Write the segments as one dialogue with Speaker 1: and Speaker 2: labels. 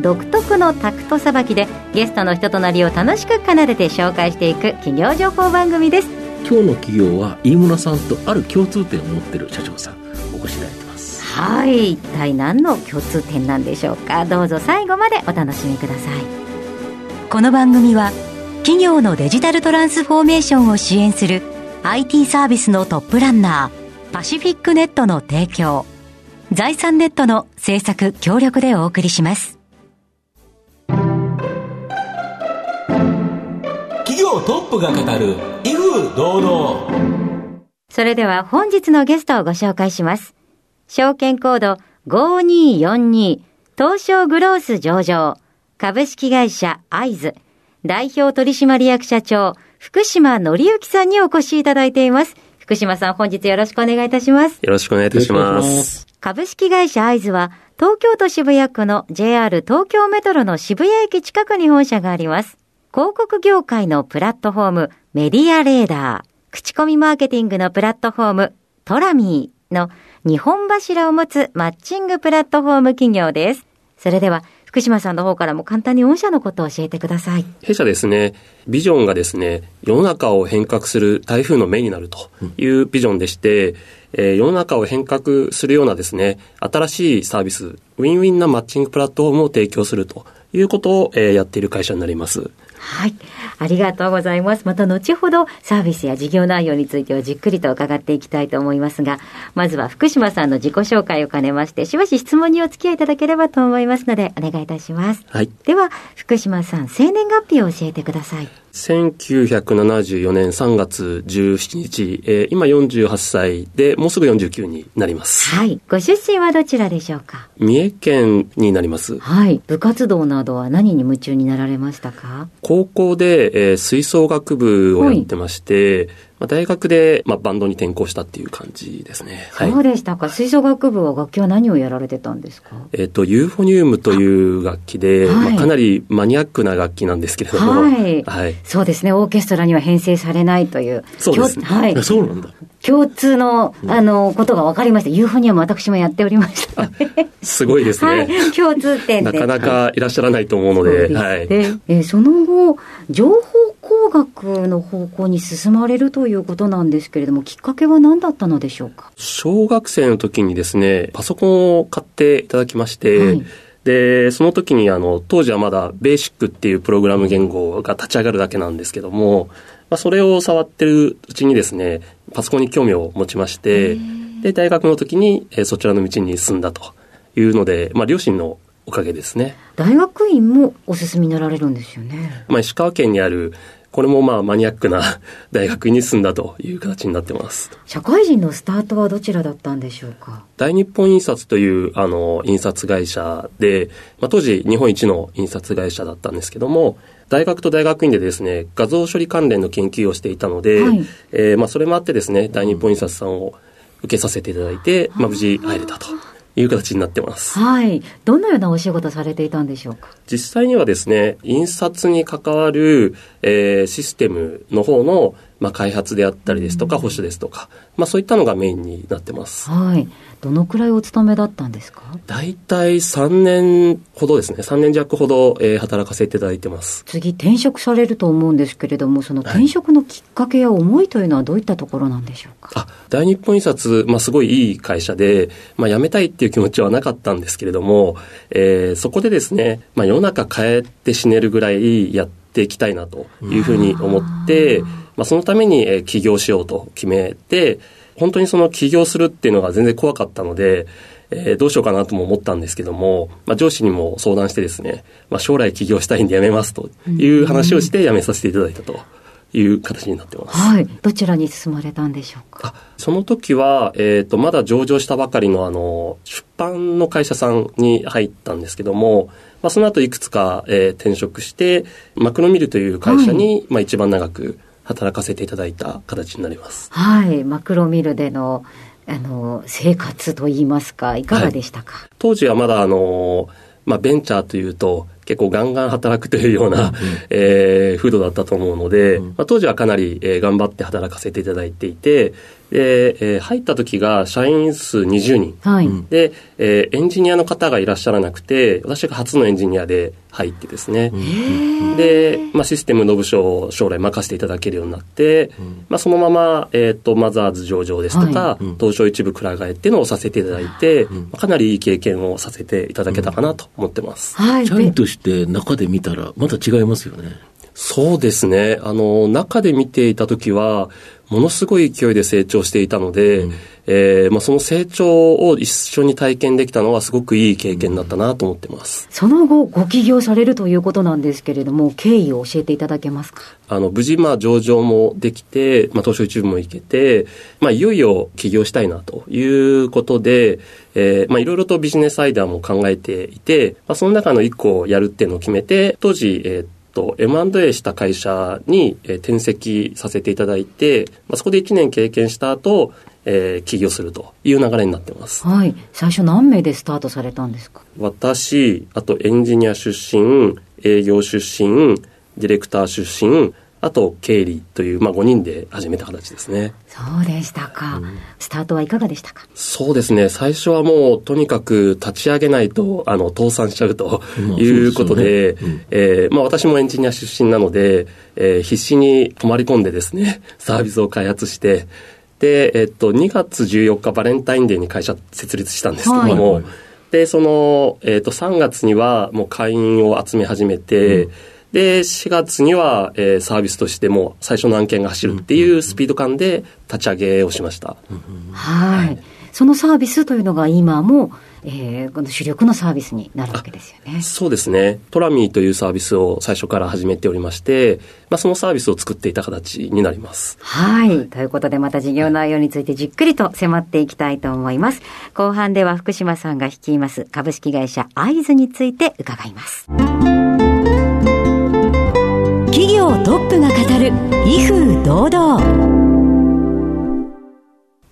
Speaker 1: 独特のタクトさばきでゲストの人となりを楽しく奏でて紹介していく企業情報番組です。
Speaker 2: 今日の企業は飯村さんとある共通点を持ってる社長さんお越しいただいてます。
Speaker 1: はい。一体何の共通点なんでしょうか？どうぞ最後までお楽しみください。この番組は企業のデジタルトランスフォーメーションを支援する IT サービスのトップランナーパシフィックネットの提供財産ネットの制作協力でお送りします
Speaker 3: トップが語る威風堂々。
Speaker 1: それでは本日のゲストをご紹介します。証券コード5242東証グロース上場。株式会社アイズ。代表取締役社長福島則之さんにお越しいただいています。福島さん本日よろしくお願いいたします。
Speaker 4: よろしくお願いいたしま
Speaker 2: す。
Speaker 1: 株式会社アイズは東京都渋谷区の JR 東京メトロの渋谷駅近くに本社があります。広告業界のプラットフォームメディアレーダー、口コミマーケティングのプラットフォームトラミーの日本柱を持つマッチングプラットフォーム企業です。それでは福島さんの方からも簡単に御社のことを教えてください。
Speaker 4: 弊社ですね、ビジョンがですね、世の中を変革する台風の目になるというビジョンでして、えー世の中を変革するようなですね、新しいサービス、ウィンウィンなマッチングプラットフォームを提供するということを、えーやっている会社になります。
Speaker 1: はい。ありがとうございます。また後ほどサービスや事業内容についてはじっくりと伺っていきたいと思いますが、まずは福島さんの自己紹介を兼ねまして、しばし質問にお付き合いいただければと思いますので、お願いいたします。
Speaker 4: はい。
Speaker 1: では、福島さん、生年月日を教えてください。
Speaker 4: 1974年3月17日、えー今48歳で、もうすぐ49になります。
Speaker 1: はい。ご出身はどちらでしょうか？
Speaker 4: 三重県になります。
Speaker 1: はい。部活動などは何に夢中になられましたか？
Speaker 4: 高校で、えー吹奏楽部をやってまして、まあ、大学で、まあ、バンドに転校したっていう感じですね。はい
Speaker 1: そう。でしたか。吹奏楽部は楽器は何をやられてたんですか？
Speaker 4: えっ、と、ユーフォニウムという楽器で、
Speaker 1: はい
Speaker 4: まあ、かなりマニアックな楽器なんですけれども、
Speaker 1: はい
Speaker 4: はい。
Speaker 1: そうですね。オーケストラには編成されないという。
Speaker 4: そうですね
Speaker 1: 共はい。
Speaker 2: そうなんだ
Speaker 1: 共通の、あの、ことが分かりました。ユーフォニアム私もやっておりましたね。
Speaker 4: すごいですね。
Speaker 1: はい。共通点で。
Speaker 4: なかなかいらっしゃらないと思うので、
Speaker 1: そうですね
Speaker 4: はい。
Speaker 1: えーその後、情報工学の方向に進まれるということなんですけれども、きっかけは何だったのでしょうか？
Speaker 4: 小学生の時にですね、パソコンを買っていただきまして、
Speaker 1: はい
Speaker 4: で、その時にあの、当時はまだベーシックっていうプログラム言語が立ち上がるだけなんですけども、まあ、それを触ってるうちにですね、パソコンに興味を持ちまして、で、大学の時に、えーそちらの道に進んだというので、まあ、両親のおかげですね。
Speaker 1: 大学院もお進みになられるんですよね。
Speaker 4: まあ、石川県にある、これもまあマニアックな 大学に進んだという形になってます。
Speaker 1: 社会人のスタートはどちらだったんでしょうか？
Speaker 4: 大日本印刷というあの印刷会社で、まあ、当時日本一の印刷会社だったんですけども、大学と大学院でですね、画像処理関連の研究をしていたので、
Speaker 1: はい。
Speaker 4: えーまあ、それもあってですね、大日本印刷さんを受けさせていただいて、まあ、無事入れたという形になってます。
Speaker 1: はい。どのようなお仕事されていたんでしょうか？
Speaker 4: 実際にはですね、印刷に関わる、えーシステムの方の、まあ、開発であったりですとか、保守ですとか、まあ、そういったのがメインになってます。
Speaker 1: はい。どのくらいお勤めだったんですか？
Speaker 4: 大体3年ほどですね、3年弱ほど、えー働かせていただいてます。
Speaker 1: 次転職されると思うんですけれども、その転職のきっかけや思いというのはどういったところなんでしょうか？
Speaker 4: あ、大日本印刷、まあ、すごいいい会社で、まあ、辞めたいっていう気持ちはなかったんですけれども、えーそこでですね、まあ、世の中変えて死ねるぐらいやっていきたいなというふうに思って、まあ、そのために、えー起業しようと決めて、本当にその起業するっていうのが全然怖かったので、えーどうしようかなとも思ったんですけども、まあ、上司にも相談してですね、まあ、将来起業したいんで辞めますという話をして辞めさせていただいたという形になってます。
Speaker 1: はい。どちらに進まれたんでしょうか？
Speaker 4: あその時は、えっ、と、まだ上場したばかりのあの、出版の会社さんに入ったんですけども、まあ、その後いくつか、えー転職して、マクロミルという会社に、まあ、一番長く働かせていただいた形になります。
Speaker 1: はい。マクロミルでの、あの、生活といいますか、いかがでしたか、
Speaker 4: 当時はまだあの、まあ、ベンチャーというと結構ガンガン働くというような、えー風土だったと思うので、まあ、当時はかなり、えー頑張って働かせていただいていてで、えー入った時が社員数20人。
Speaker 1: はい。
Speaker 4: で、えーエンジニアの方がいらっしゃらなくて私が初のエンジニアで入ってですね、で、まあ、システムの部署を将来任せていただけるようになって、まあ、そのまま、えっ、と、マザーズ上場ですとか、
Speaker 1: は
Speaker 4: 東証一部くら替えっていうのをさせていただいて、まあかなりいい経験をさせていただけたかなと思ってます。
Speaker 1: はい。
Speaker 2: 社員として中で見たらまた違いますよね。
Speaker 4: そうですね。あの、中で見ていた時は、ものすごい勢いで成長していたので、えーまあ、その成長を一緒に体験できたのはすごくいい経験だったなと思ってます。
Speaker 1: その後、ご起業されるということなんですけれども、経緯を教えていただけますか？
Speaker 4: あの、無事、まあ、上場もできて、まあ、東証一部も行けて、まあ、いよいよ起業したいなということで、えーまあ、いろいろとビジネスアイデアも考えていて、まあ、その中の一個をやるっていうのを決めて、当時、えーっと、M&A した会社に、えー転籍させていただいて、まあ、そこで1年経験した後、えー起業するという流れになってます。
Speaker 1: はい。最初何名でスタートされたんですか？
Speaker 4: 私、あとエンジニア出身、営業出身、ディレクター出身、あと経理という、まあ、5人で始めた形ですね。
Speaker 1: そうでしたか。スタートはいかがでしたか？
Speaker 4: そうですね。最初はもう、とにかく立ち上げないと、あの、倒産しちゃうと
Speaker 2: まあ
Speaker 4: いうことで、えーまあ私もエンジニア出身なので、えー必死に泊まり込んでですね、サービスを開発して、で、えっと、2月14日バレンタインデーに会社設立したんですけども、
Speaker 2: はいはい
Speaker 4: で、その、えっと、3月にはもう会員を集め始めて、で、4月には、えーサービスとしてもう最初の案件が走るっていうスピード感で立ち上げをしました。
Speaker 1: はい。そのサービスというのが今も、えーこの主力のサービスになるわけですよね。
Speaker 4: そうですね。トラミーというサービスを最初から始めておりまして、まあ、そのサービスを作っていた形になります。
Speaker 1: はい。ということで、また事業内容についてじっくりと迫っていきたいと思います。後半では福島さんが率います株式会社アイズについて伺います。企業トップが語る威風堂々。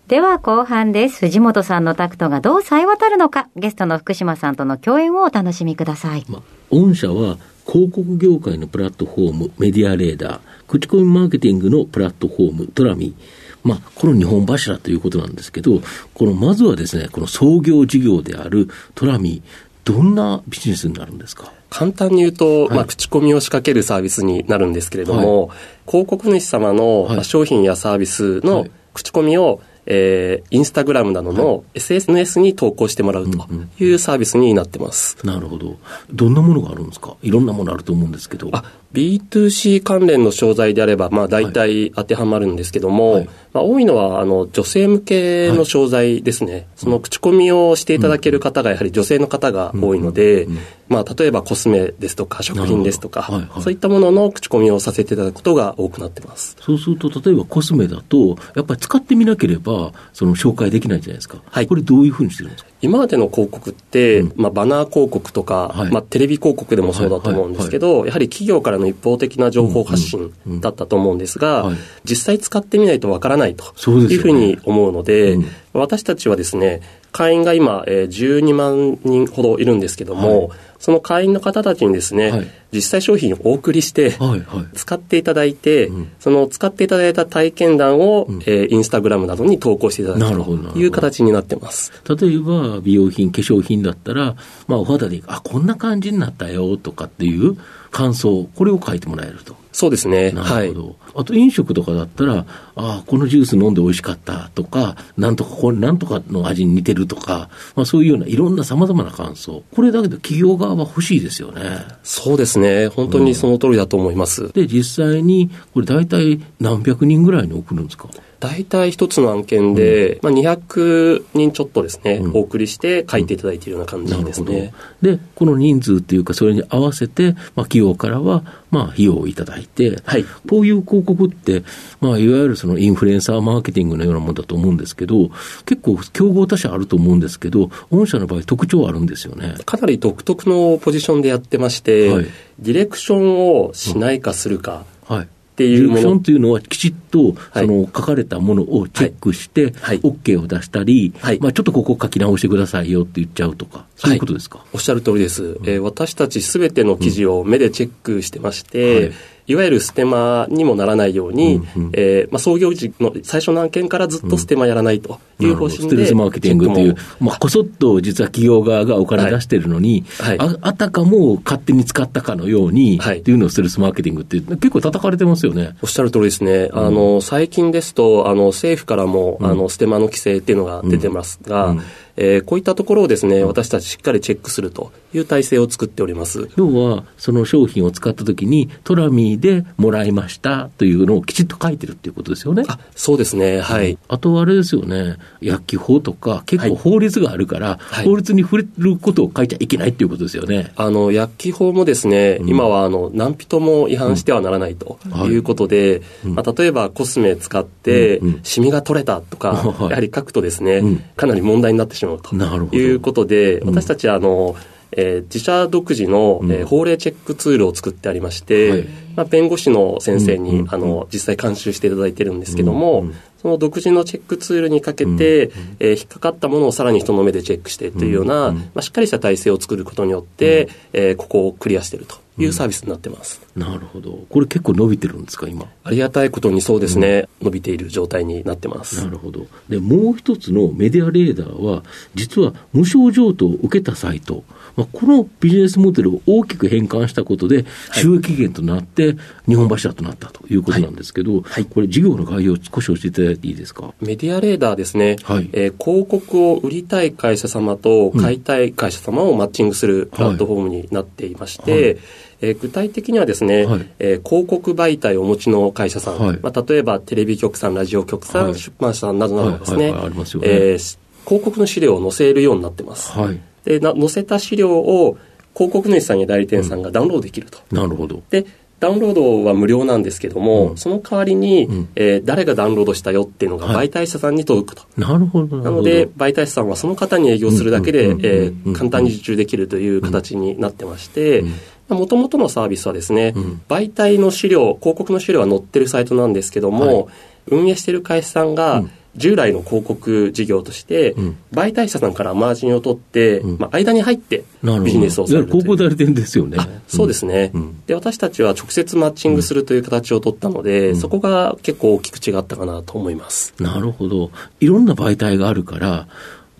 Speaker 1: では後半です。藤本さんのタクトがどう冴え渡るのか、ゲストの福島さんとの共演をお楽しみください。
Speaker 2: まあ、御社は広告業界のプラットフォームメディアレーダー、口コミマーケティングのプラットフォームトラミー。まあ、この日本柱ということなんですけど、このまずはですね、この創業事業であるトラミー、どんなビジネスになるんですか？
Speaker 4: 簡単に言うと、
Speaker 2: はい。
Speaker 4: まあ、口コミを仕掛けるサービスになるんですけれども、広告主様の、商品やサービスの
Speaker 2: はい。
Speaker 4: 口コミを、えーインスタグラムなどの SNS に投稿してもらうというサービスになってます。
Speaker 2: なるほど。どんなものがあるんですか？いろんなものあると思うんですけど。
Speaker 4: あ B2C 関連の商材であれば、まあ、大体当てはまるんですけども、
Speaker 2: はい。
Speaker 4: まあ、多いのはあの女性向けの商材ですね、その口コミをしていただける方がやはり女性の方が多いので、まあ、例えばコスメですとか食品ですとか、
Speaker 2: はいはい。
Speaker 4: そういったものの口コミをさせていただくことが多くなってます。
Speaker 2: そうすると、例えばコスメだと、やっぱり使ってみなければ、その紹介できないじゃないですか。
Speaker 4: はい。
Speaker 2: これどういうふうにしてるんですか？
Speaker 4: 今までの広告って、まあ、バナー広告とか、
Speaker 2: はい。
Speaker 4: まあ、テレビ広告でもそうだと思うんですけど、やはり企業からの一方的な情報発信だったと思うんですが、
Speaker 2: はい。
Speaker 4: 実際使ってみないとわからないというふうに思うので、
Speaker 2: うん。
Speaker 4: 私たちはですね、会員が今、えー12万人ほどいるんですけども、その会員の方たちにですね、
Speaker 2: はい
Speaker 4: 実際商品をお送りして、
Speaker 2: はい、はい。
Speaker 4: 使っていただいて、
Speaker 2: うん
Speaker 4: その使っていただいた体験談を、
Speaker 2: ん
Speaker 4: えーインスタグラムなどに投稿していただくという形になってます。
Speaker 2: 例えば、美容品、化粧品だったら、まあ、お肌で、あ、こんな感じになったよ、とかっていう感想、これを書いてもらえると。
Speaker 4: そうですね。
Speaker 2: な
Speaker 4: はい
Speaker 2: るほ。ど。あと飲食とかだったら、ああ、このジュース飲んで美味しかったとか、なんとか、これ、なんとかの味に似てるとか、まあそういうようないろんな様々な感想。これだけど企業側は欲しいですよね。
Speaker 4: そうですね。本当にその通りだと思います。
Speaker 2: で、実際に、これ大体何百人ぐらいに送るんですか？
Speaker 4: 大体一つの案件で、まあ、200人ちょっとですね、
Speaker 2: うん
Speaker 4: お送りして書いていただいているような感じですね。
Speaker 2: で、この人数っていうか、それに合わせて、まあ、企業からは、まあ、費用をいただいて、
Speaker 4: はい
Speaker 2: こういう広告って、まあ、いわゆるそのインフルエンサーマーケティングのようなものだと思うんですけど、結構、競合他社あると思うんですけど、御社の場合、特徴あるんですよね。
Speaker 4: かなり独特のポジションでやってまして、
Speaker 2: はい
Speaker 4: ディレクションをしないかするか
Speaker 2: はい。
Speaker 4: って
Speaker 2: ディレクション
Speaker 4: いうもの、
Speaker 2: というのは、きちっと、
Speaker 4: はい。
Speaker 2: その、書かれたものをチェックして、
Speaker 4: はい。
Speaker 2: OK を出したり、
Speaker 4: はい。
Speaker 2: まあ、ちょっとここ書き直してくださいよって言っちゃうとか、そういうことですか？
Speaker 4: おっしゃる通りです。えー私たちすべての記事を目でチェックしてまして、
Speaker 2: はい
Speaker 4: い、わゆるステマにもならないように、
Speaker 2: うんうん。
Speaker 4: えーまあ、創業時の最初の案件からずっとステマやらないという方針で、
Speaker 2: ステルスマーケティングというまあ、こそっと実は企業側がお金出してるのに、
Speaker 4: はい。はい
Speaker 2: ああたかも勝手に使ったかのように、
Speaker 4: はい。
Speaker 2: っていうのをステルスマーケティングって結構叩かれてますよね。
Speaker 4: おっしゃる通りですね。あの、最近ですと、あの、政府からも、あの、ステマの規制っていうのが出てますが、
Speaker 2: うん
Speaker 4: えーこういったところをですね、私たちしっかりチェックするという体制を作っております。
Speaker 2: 要は、その商品を使ったときに、トラミーでもらいましたというのをきちっと書いてるっていうことですよね。
Speaker 4: あ、そうですね。はい。
Speaker 2: あとはあれですよね、薬機法とか、結構
Speaker 4: はい
Speaker 2: 法律があるから、
Speaker 4: はい。
Speaker 2: 法律に触れることを書いちゃいけないっていうことですよね。
Speaker 4: あの、薬機法もですね、今は、あの、何人も違反してはならないと
Speaker 2: はい
Speaker 4: いうことで、まあ、例えばコスメ使って
Speaker 2: うん。うん、
Speaker 4: シミが取れたとか、
Speaker 2: はい。
Speaker 4: やはり書くとですね、
Speaker 2: うん。
Speaker 4: かなり問題になってしまうと
Speaker 2: なるほど。
Speaker 4: いうことで、
Speaker 2: うん。
Speaker 4: 私たちは、あの、えー自社独自の、えー
Speaker 2: うん
Speaker 4: 法令チェックツールを作ってありまして、
Speaker 2: はい。
Speaker 4: まあ、弁護士の先生に、
Speaker 2: うんうん
Speaker 4: あの実際監修していただいてるんですけども、
Speaker 2: うんうん
Speaker 4: その独自のチェックツールにかけて、えー引っかかったものをさらに人の目でチェックしてというような、
Speaker 2: うんうん
Speaker 4: まあ、しっかりした体制を作ることによって、えーここをクリアしているというサービスになってます。
Speaker 2: なるほど。これ結構伸びてるんですか、今？
Speaker 4: ありがたいことにそうですね、伸びている状態になってます。
Speaker 2: なるほど。で、もう一つのメディアレーダーは、実は無償譲渡を受けたサイト、まあ、このビジネスモデルを大きく変換したことで、収益源となって、日本柱となったということなんですけど、これ、事業の概要を少し教えていただいていいですか？
Speaker 4: メディアレーダーですね、
Speaker 2: はい。
Speaker 4: えー広告を売りたい会社様と買いたい会社様をマッチングするプラットフォームになっていまして、
Speaker 2: はい。
Speaker 4: えー具体的にはですね、
Speaker 2: はい。
Speaker 4: えー広告媒体をお持ちの会社さん、
Speaker 2: はい。
Speaker 4: まあ、例えばテレビ局さん、ラジオ局さん、
Speaker 2: はい。
Speaker 4: 出版社さんなどなどですね、広告の資料を載せるようになってます。
Speaker 2: はい。
Speaker 4: でな載せた資料を広告主さんや代理店さんがダウンロードできると。
Speaker 2: なるほど。
Speaker 4: でダウンロードは無料なんですけども、
Speaker 2: うん。
Speaker 4: その代わりに、
Speaker 2: うん。
Speaker 4: えー誰がダウンロードしたよっていうのが
Speaker 2: はい。
Speaker 4: 媒体者さんに届くと。
Speaker 2: なるほど、なるほど。
Speaker 4: なので、媒体者さんはその方に営業するだけで、
Speaker 2: うんうんうんうん
Speaker 4: えー簡単に受注できるという形になってまして
Speaker 2: うん、
Speaker 4: もともとのサービスはですね、
Speaker 2: うん。
Speaker 4: 媒体の資料、広告の資料が載ってるサイトなんですけども、運営している会社さんが
Speaker 2: うん、
Speaker 4: 従来の広告事業として、
Speaker 2: うん。
Speaker 4: 媒体者さんからマージンを取って、
Speaker 2: うん。
Speaker 4: まあ、間に入ってビジネスをされる
Speaker 2: 広告代理店ですよね。
Speaker 4: あそうですね、
Speaker 2: うん。
Speaker 4: で私たちは直接マッチングするという形を取ったので、
Speaker 2: うん。
Speaker 4: そこが結構大きく違ったかなと思います。
Speaker 2: なるほど。いろんな媒体があるから、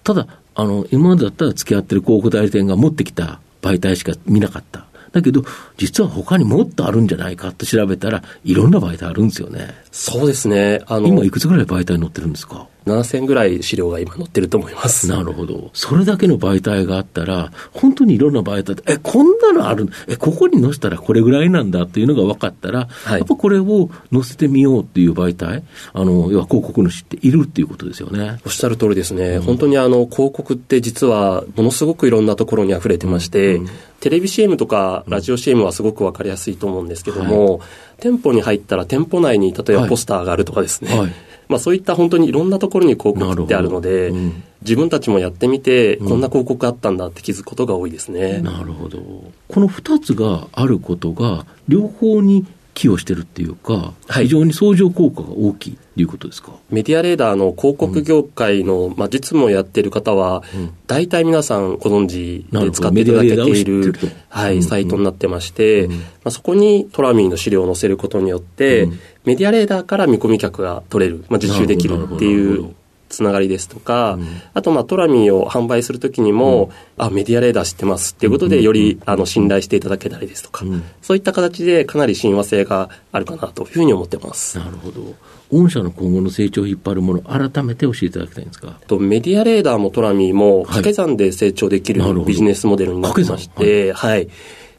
Speaker 2: ただ、あの、今までだったら付き合ってる広告代理店が持ってきた媒体しか見なかった。だけど、実は他にもっとあるんじゃないかと調べたら、いろんな媒体あるんですよね。
Speaker 4: そうですね。あの
Speaker 2: 今、いくつぐらい媒体載ってるんですか？
Speaker 4: 7000ぐらい資料が今載ってると思います。
Speaker 2: なるほど。それだけの媒体があったら、本当にいろんな媒体で、え、こんなのある、え、ここに載せたらこれぐらいなんだっていうのが分かったら、
Speaker 4: はい
Speaker 2: やっぱこれを載せてみようっていう媒体、あの、要は広告主っているっていうことですよね。
Speaker 4: おっしゃる通りですね。本当にあの、広告って実はものすごくいろんなところに溢れてまして、テレビ CM とかラジオ CM はすごくわかりやすいと思うんですけども、店舗に入ったら店舗内に例えばポスターがあるとかですね。
Speaker 2: はい
Speaker 4: まあそういった本当にいろんなところに広告ってあるので、
Speaker 2: うん
Speaker 4: 自分たちもやってみて、こんな広告あったんだって気づくことが多いですね。
Speaker 2: なるほど。この二つがあることが、両方に寄与してるっていうか、
Speaker 4: はい。
Speaker 2: 非常に相乗効果が大きいっていうことですか？
Speaker 4: メディアレーダーの広告業界の、まあ、実務をやっている方は、
Speaker 2: うん。
Speaker 4: 大体皆さんご存知で使っていただけているはい、
Speaker 2: うん。
Speaker 4: サイトになってまして、
Speaker 2: うん。
Speaker 4: まあ、そこにトラミーの資料を載せることによって、
Speaker 2: うん。
Speaker 4: メディアレーダーから見込み客が取れる、まあ、受注できるっていうつながりですとか、
Speaker 2: うん。
Speaker 4: あと、まあ、トラミーを販売するときにも、あ、メディアレーダー知ってますっていうことで、
Speaker 2: うん
Speaker 4: より、あの、信頼していただけたりですとか、
Speaker 2: うん。
Speaker 4: そういった形でかなり親和性があるかなというふうに思ってます。
Speaker 2: なるほど。御社の今後の成長を引っ張るもの、改めて教えていただきたいんですか？
Speaker 4: とメディアレーダーもトラミーも
Speaker 2: はい。
Speaker 4: 掛け算で成長できる
Speaker 2: なるほど。
Speaker 4: ビジネスモデルになってまし
Speaker 2: 掛け
Speaker 4: て、はい。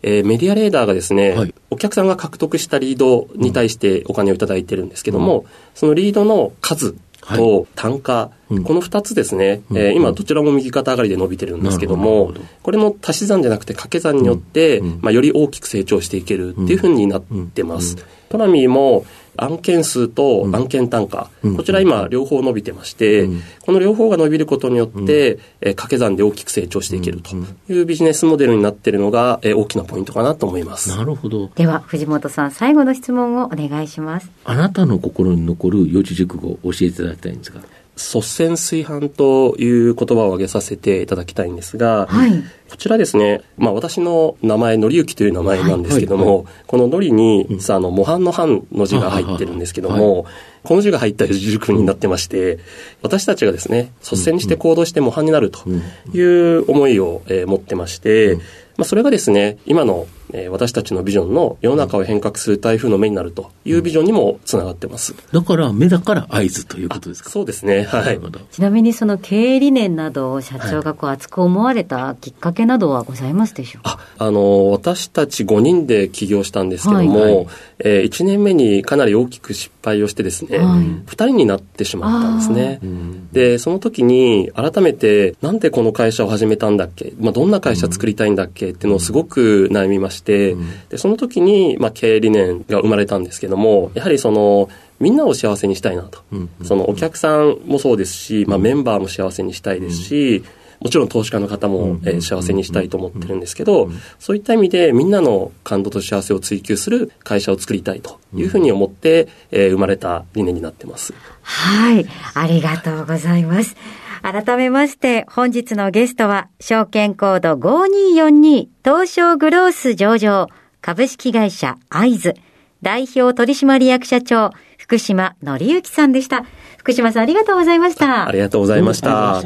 Speaker 4: えーメディアレーダーがですね、
Speaker 2: はい。
Speaker 4: お客さんが獲得したリードに対してお金をいただいてるんですけども、そのリードの数
Speaker 2: はい
Speaker 4: と単価、
Speaker 2: うん。
Speaker 4: この2つですね、
Speaker 2: うん。
Speaker 4: えー今どちらも右肩上がりで伸びてるんですけども
Speaker 2: ど
Speaker 4: これの足し算じゃなくて掛け算によって、
Speaker 2: うん。
Speaker 4: まあ、より大きく成長していけるっていうふうになってます。
Speaker 2: うん。
Speaker 4: トラミーも案件数と案件単価、
Speaker 2: うん
Speaker 4: こちら今両方伸びてまして、
Speaker 2: うん
Speaker 4: この両方が伸びることによって、えー掛け算で大きく成長していけるというビジネスモデルになっているのが、えー大きなポイントかなと思います。
Speaker 2: なるほど。
Speaker 1: では、藤本さん、最後の質問をお願いします。
Speaker 2: あなたの心に残る四字熟語を教えていただきたいんですが。
Speaker 4: 率先炊飯という言葉を挙げさせていただきたいんですが、
Speaker 1: はい。
Speaker 4: こちらですね、まあ私の名前、のりゆきという名前なんですけども、
Speaker 2: はいはい。
Speaker 4: こののりに、さあの、模範の範の字が入ってるんですけども、この字が入った四字熟語になってまして、私たちがですね、率先して行動して模範になるという思いを、えー持ってまして、まあそれがですね、今の、えー私たちのビジョンの世の中を変革する台風の目になるというビジョンにもつながってます。
Speaker 2: だから、目だから合図ということですか？
Speaker 4: そうですね、は
Speaker 2: ない。
Speaker 1: ちなみにその経営理念などを社長がこう熱く思われたきっかけなどはございますでしょうか？
Speaker 4: あ、あの、私たち5人で起業したんですけども、
Speaker 2: はいはい。
Speaker 4: え1年目にかなり大きく失敗をしてですね、
Speaker 1: はい。
Speaker 4: 2人になってしまったんですね。
Speaker 2: うん
Speaker 4: で、その時に改めて、なんでこの会社を始めたんだっけ、まあ、どんな会社作りたいんだっけ？っていうのをすごく悩みまして、でその時に、まあ、経営理念が生まれたんですけども、やはりその、みんなを幸せにしたいなと。
Speaker 2: うん
Speaker 4: そのお客さんもそうですし、まあ、メンバーも幸せにしたいですし、もちろん投資家の方も、えー幸せにしたいと思ってるんですけど、そういった意味でみんなの感動と幸せを追求する会社を作りたいというふうに思って、えー生まれた理念になってます。
Speaker 1: はい。ありがとうございます。改めまして、本日のゲストは、証券コード5242東証グロース上場株式会社アイズ代表取締役社長福島則之さんでした。福島さんありがとうございました。
Speaker 4: ありがとうございました。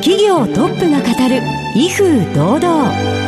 Speaker 5: 企業トップが語る威風堂々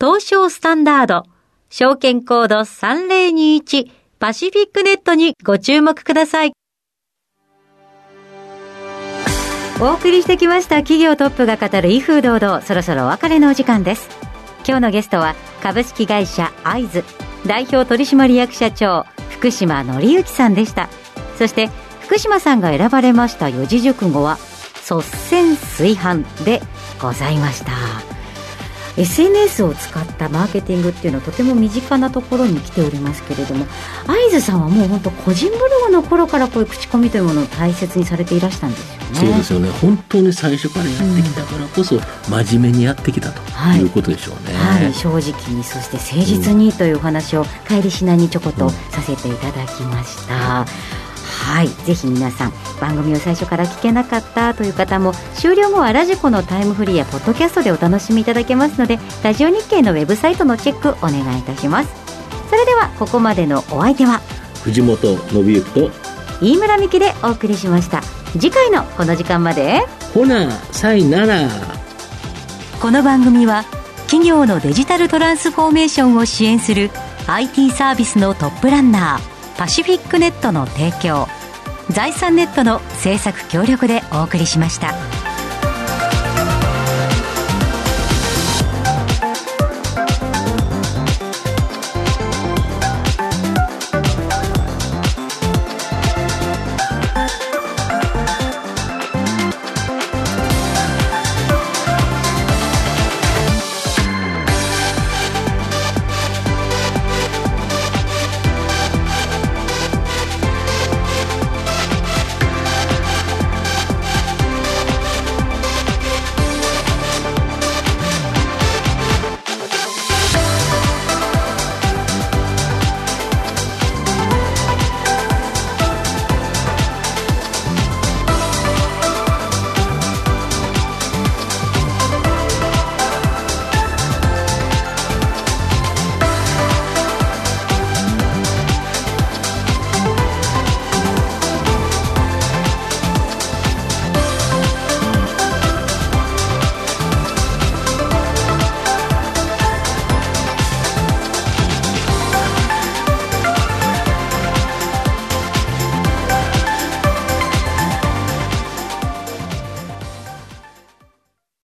Speaker 1: 東証スタンダード、証券コード3021パシフィックネットにご注目ください。お送りしてきました企業トップが語る威風堂々、そろそろお別れのお時間です。今日のゲストは株式会社アイズ代表取締役社長福島則之さんでした。そして福島さんが選ばれました四字熟語は率先炊飯でございました。SNS を使ったマーケティングっていうのはとても身近なところに来ておりますけれども会津さんはもう本当個人ブログの頃からこういう口コミというものを大切にされていらしたんですよね。
Speaker 2: そうですよね。本当に最初からやってきたからこそ、真面目にやってきたと
Speaker 1: はい
Speaker 2: いうことでしょうね。
Speaker 1: はい、正直にそして誠実にというお話を帰りしなにちょこっとさせていただきました。はい、ぜひ皆さん番組を最初から聞けなかったという方も終了後はラジコのタイムフリーやポッドキャストでお楽しみいただけますのでラジオ日経のウェブサイトのチェックお願いいたします。それではここまでのお相手は
Speaker 2: 藤本信之と、
Speaker 1: 飯村美希でお送りしました。次回のこの時間まで。
Speaker 2: ほな、さいなら。
Speaker 5: この番組は企業のデジタルトランスフォーメーションを支援する IT サービスのトップランナー。パシフィックネットの提供財産ネットの制作協力でお送りしました。